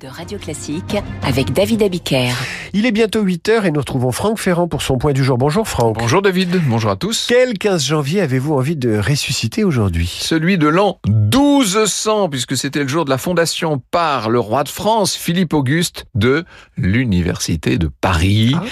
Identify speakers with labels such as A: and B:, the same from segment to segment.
A: de Radio Classique avec David Abiker.
B: Il est bientôt 8h et nous retrouvons Franck Ferrand pour son point du jour. Bonjour Franck.
C: Bonjour David, bonjour à tous.
B: Quel 15 janvier avez-vous envie de ressusciter aujourd'hui?
C: Celui de l'an 1200, puisque c'était le jour de la fondation par le roi de France, Philippe Auguste, de l'Université de Paris. Ah.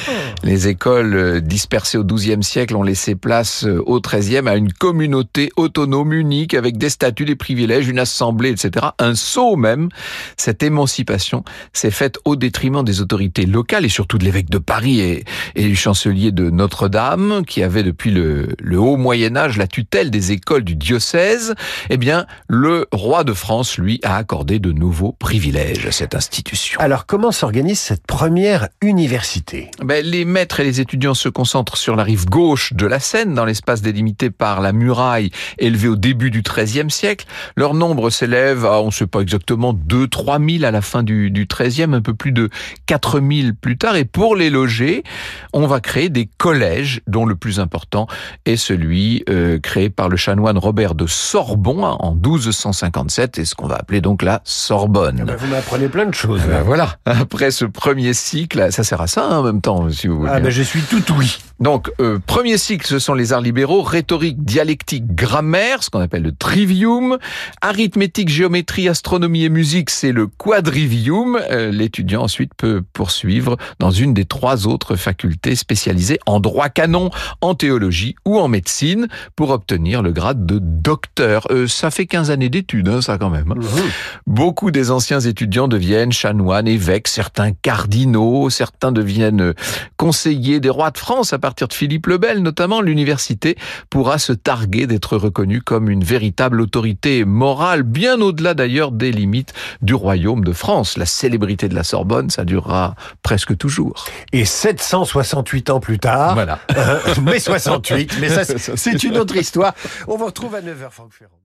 C: Les écoles dispersées au XIIe siècle ont laissé place au XIIIe à une communauté autonome unique avec des statuts, des privilèges, une assemblée, etc. Un sceau même. Cette émancipation s'est faite au détriment des autorités locales et surtout de l'évêque de Paris et, du chancelier de Notre-Dame, qui avait depuis le, haut Moyen Âge la tutelle des écoles du diocèse. Eh bien, le le roi de France, lui, a accordé de nouveaux privilèges à cette institution.
B: Alors comment s'organise cette première université?
C: Ben, les maîtres et les étudiants se concentrent sur la rive gauche de la Seine, dans l'espace délimité par la muraille élevée au début du XIIIe siècle. Leur nombre s'élève à, on ne sait pas exactement, 2-3 000 à la fin du, du XIIIe, un peu plus de 4 000 plus tard. Et pour les loger, on va créer des collèges, dont le plus important est celui euh, créé par le chanoine Robert de Sorbon en 1200 1957 et ce qu'on va appeler donc la Sorbonne.
B: Eh ben vous m'apprenez plein de choses.
C: Eh ben hein. voilà. Après ce premier cycle, ça sert à ça hein, en même temps, si vous voulez.
B: Ah ben hein. je suis tout oui.
C: Donc, euh, premier cycle, ce sont les arts libéraux, rhétorique, dialectique, grammaire, ce qu'on appelle le trivium, arithmétique, géométrie, astronomie et musique, c'est le quadrivium. Euh, l'étudiant ensuite peut poursuivre dans une des trois autres facultés spécialisées en droit canon, en théologie ou en médecine pour obtenir le grade de docteur. Euh, ça fait 15 années d'études, hein, ça quand même. Hein. Mmh. Beaucoup des anciens étudiants deviennent chanoines, évêques, certains cardinaux, certains deviennent conseillers des rois de France partir de Philippe le Bel, notamment. L'université pourra se targuer d'être reconnue comme une véritable autorité morale, bien au-delà d'ailleurs des limites du royaume de France. La célébrité de la Sorbonne, ça durera presque toujours.
B: Et 768 ans plus tard,
C: voilà.
B: mais 68, mais ça c'est une autre histoire. On vous retrouve à 9h, Franck Ferrand.